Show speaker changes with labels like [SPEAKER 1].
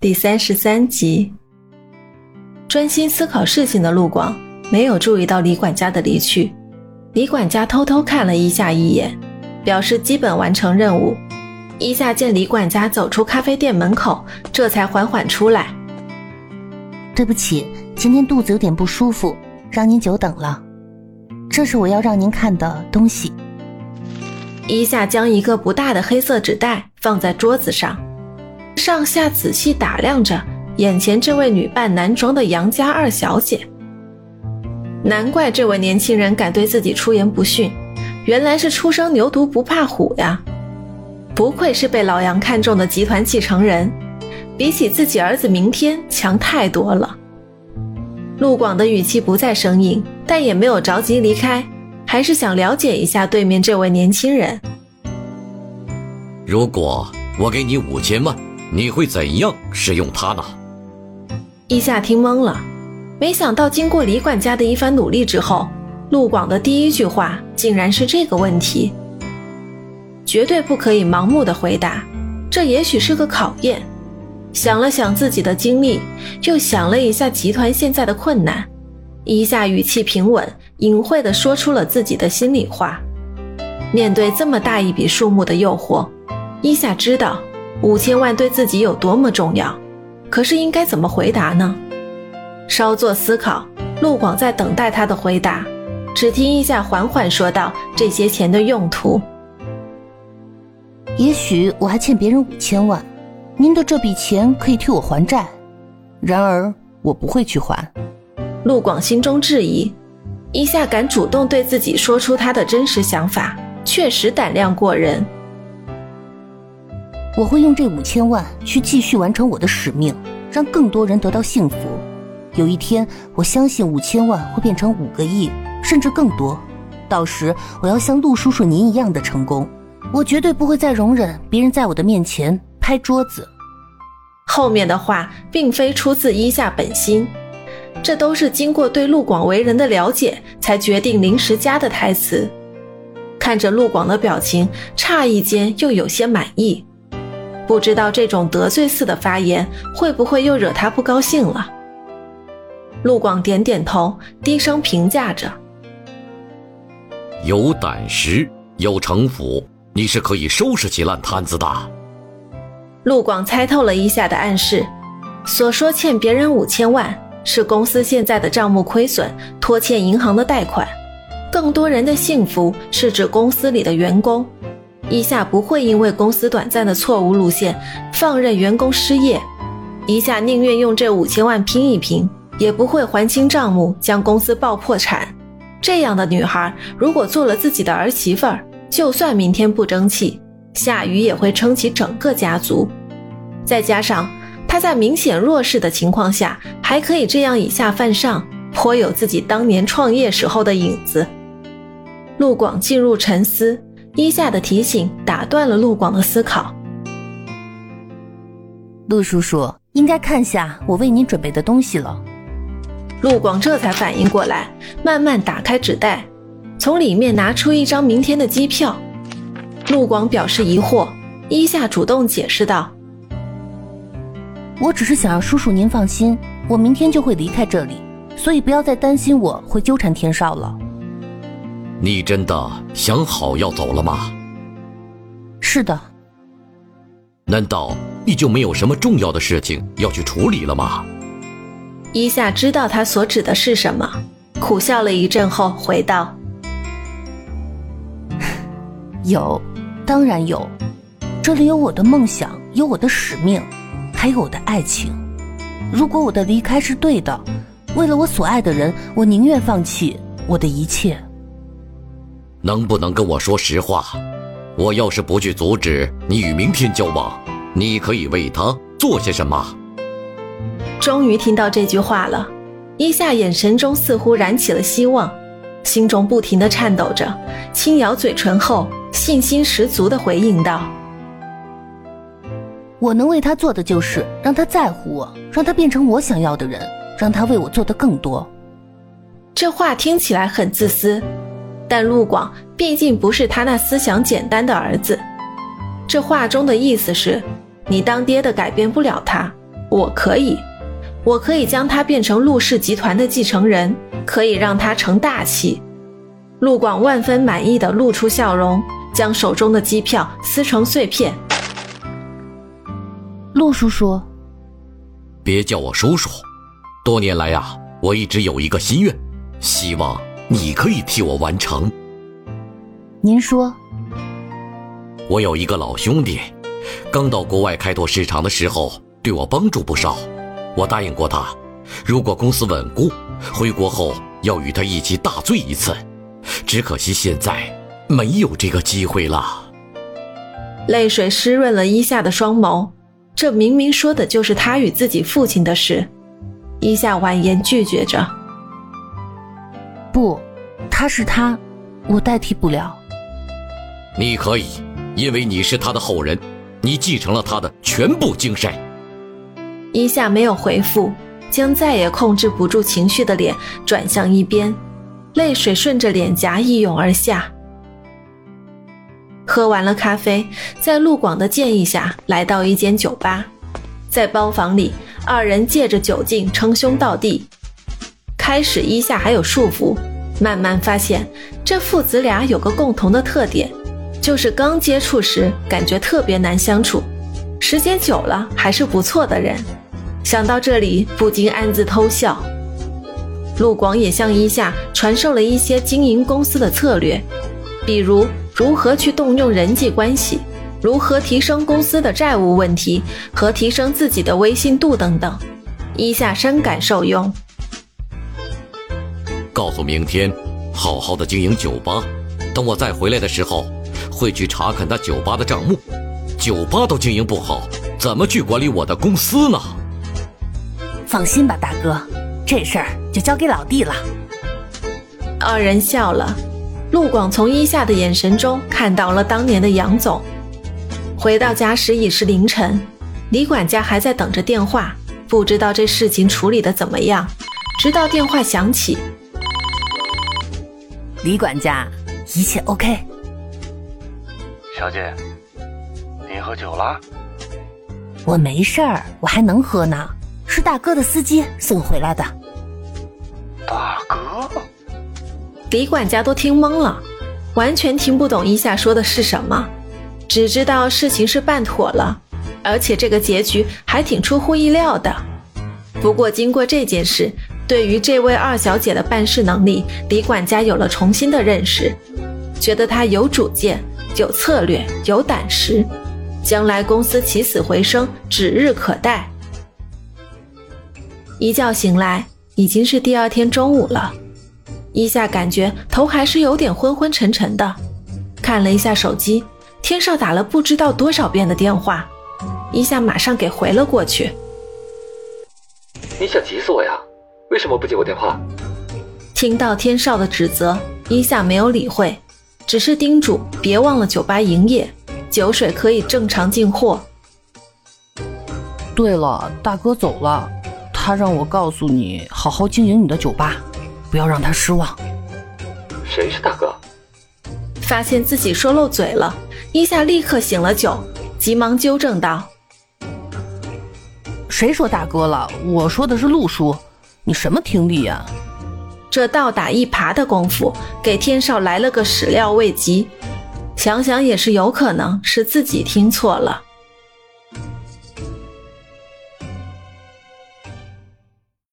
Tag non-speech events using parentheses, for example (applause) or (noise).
[SPEAKER 1] 第三十三集，专心思考事情的陆广没有注意到李管家的离去。李管家偷偷看了伊夏一眼，表示基本完成任务。伊夏见李管家走出咖啡店门口，这才缓缓出来。
[SPEAKER 2] 对不起，今天肚子有点不舒服，让您久等了。这是我要让您看的东西。
[SPEAKER 1] 伊夏将一个不大的黑色纸袋放在桌子上。上下仔细打量着眼前这位女扮男装的杨家二小姐，难怪这位年轻人敢对自己出言不逊，原来是初生牛犊不怕虎呀！不愧是被老杨看中的集团继承人，比起自己儿子明天强太多了。陆广的语气不再生硬，但也没有着急离开，还是想了解一下对面这位年轻人。
[SPEAKER 3] 如果我给你五千万。你会怎样使用它呢？
[SPEAKER 1] 一夏听懵了，没想到经过李管家的一番努力之后，陆广的第一句话竟然是这个问题。绝对不可以盲目的回答，这也许是个考验。想了想自己的经历，又想了一下集团现在的困难，一下语气平稳，隐晦的说出了自己的心里话。面对这么大一笔数目的诱惑，一夏知道。五千万对自己有多么重要？可是应该怎么回答呢？稍作思考，陆广在等待他的回答。只听一下缓缓说道：“这些钱的用途，
[SPEAKER 2] 也许我还欠别人五千万，您的这笔钱可以替我还债。然而我不会去还。”
[SPEAKER 1] 陆广心中质疑，一下敢主动对自己说出他的真实想法，确实胆量过人。
[SPEAKER 2] 我会用这五千万去继续完成我的使命，让更多人得到幸福。有一天，我相信五千万会变成五个亿，甚至更多。到时，我要像陆叔叔您一样的成功。我绝对不会再容忍别人在我的面前拍桌子。
[SPEAKER 1] 后面的话并非出自伊夏本心，这都是经过对陆广为人的了解才决定临时加的台词。看着陆广的表情，诧异间又有些满意。不知道这种得罪似的发言会不会又惹他不高兴了？陆广点点头，低声评价着：“
[SPEAKER 3] 有胆识，有城府，你是可以收拾起烂摊子的。”
[SPEAKER 1] 陆广猜透了一下的暗示，所说欠别人五千万，是公司现在的账目亏损，拖欠银行的贷款；更多人的幸福，是指公司里的员工。一下不会因为公司短暂的错误路线放任员工失业，一下宁愿用这五千万拼一拼，也不会还清账目将公司爆破产。这样的女孩如果做了自己的儿媳妇儿，就算明天不争气，夏雨也会撑起整个家族。再加上她在明显弱势的情况下，还可以这样以下犯上，颇有自己当年创业时候的影子。陆广进入沉思。一夏的提醒打断了陆广的思考。
[SPEAKER 2] 陆叔叔应该看下我为您准备的东西了。
[SPEAKER 1] 陆广这才反应过来，慢慢打开纸袋，从里面拿出一张明天的机票。陆广表示疑惑，一夏主动解释道：“
[SPEAKER 2] 我只是想让叔叔您放心，我明天就会离开这里，所以不要再担心我会纠缠天少了。”
[SPEAKER 3] 你真的想好要走了吗？
[SPEAKER 2] 是的。
[SPEAKER 3] 难道你就没有什么重要的事情要去处理了吗？
[SPEAKER 1] 伊夏知道他所指的是什么，苦笑了一阵后回道：“ (laughs)
[SPEAKER 2] 有，当然有。这里有我的梦想，有我的使命，还有我的爱情。如果我的离开是对的，为了我所爱的人，我宁愿放弃我的一切。”
[SPEAKER 3] 能不能跟我说实话？我要是不去阻止你与明天交往，你可以为他做些什么？
[SPEAKER 1] 终于听到这句话了，伊夏眼神中似乎燃起了希望，心中不停的颤抖着，轻咬嘴唇后，信心十足的回应道：“
[SPEAKER 2] 我能为他做的就是让他在乎我，让他变成我想要的人，让他为我做的更多。”
[SPEAKER 1] 这话听起来很自私。但陆广毕竟不是他那思想简单的儿子，这话中的意思是，你当爹的改变不了他，我可以，我可以将他变成陆氏集团的继承人，可以让他成大器。陆广万分满意的露出笑容，将手中的机票撕成碎片。
[SPEAKER 2] 陆叔叔，
[SPEAKER 3] 别叫我叔叔。多年来呀，我一直有一个心愿，希望你可以替我完成。
[SPEAKER 2] 您说，
[SPEAKER 3] 我有一个老兄弟，刚到国外开拓市场的时候，对我帮助不少。我答应过他，如果公司稳固，回国后要与他一起大醉一次。只可惜现在没有这个机会了。
[SPEAKER 1] 泪水湿润了伊夏的双眸，这明明说的就是他与自己父亲的事。伊夏婉言拒绝着：“
[SPEAKER 2] 不，他是他，我代替不了。
[SPEAKER 3] 你可以，因为你是他的后人，你继承了他的全部精神。”
[SPEAKER 1] 伊夏没有回复，将再也控制不住情绪的脸转向一边。泪水顺着脸颊一涌而下。喝完了咖啡，在陆广的建议下来到一间酒吧，在包房里，二人借着酒劲称兄道弟。开始一下还有束缚，慢慢发现这父子俩有个共同的特点，就是刚接触时感觉特别难相处，时间久了还是不错的人。想到这里，不禁暗自偷笑。陆广也向伊夏传授了一些经营公司的策略，比如如何去动用人际关系，如何提升公司的债务问题和提升自己的威信度等等。伊夏深感受用。
[SPEAKER 3] 告诉明天，好好的经营酒吧。等我再回来的时候，会去查看他酒吧的账目。酒吧都经营不好，怎么去管理我的公司呢？
[SPEAKER 2] 放心吧，大哥。这事儿就交给老弟了。
[SPEAKER 1] 二人笑了，陆广从伊夏的眼神中看到了当年的杨总。回到家时已是凌晨，李管家还在等着电话，不知道这事情处理的怎么样。直到电话响起，
[SPEAKER 2] 李管家，一切 OK。
[SPEAKER 4] 小姐，您喝酒了？
[SPEAKER 2] 我没事儿，我还能喝呢。是大哥的司机送回来的。
[SPEAKER 4] 大哥，
[SPEAKER 1] 李管家都听懵了，完全听不懂伊夏说的是什么，只知道事情是办妥了，而且这个结局还挺出乎意料的。不过经过这件事，对于这位二小姐的办事能力，李管家有了重新的认识，觉得她有主见、有策略、有胆识，将来公司起死回生指日可待。一觉醒来。已经是第二天中午了，伊夏感觉头还是有点昏昏沉沉的，看了一下手机，天少打了不知道多少遍的电话，伊夏马上给回了过去。
[SPEAKER 5] 你想急死我呀？为什么不接我电话？
[SPEAKER 1] 听到天少的指责，伊夏没有理会，只是叮嘱别忘了酒吧营业，酒水可以正常进货。
[SPEAKER 2] 对了，大哥走了。他让我告诉你，好好经营你的酒吧，不要让他失望。
[SPEAKER 5] 谁是大哥？
[SPEAKER 1] 发现自己说漏嘴了，伊夏立刻醒了酒，急忙纠正道：“
[SPEAKER 2] 谁说大哥了？我说的是陆叔，你什么听力呀？”
[SPEAKER 1] 这倒打一耙的功夫，给天少来了个始料未及。想想也是有可能是自己听错了。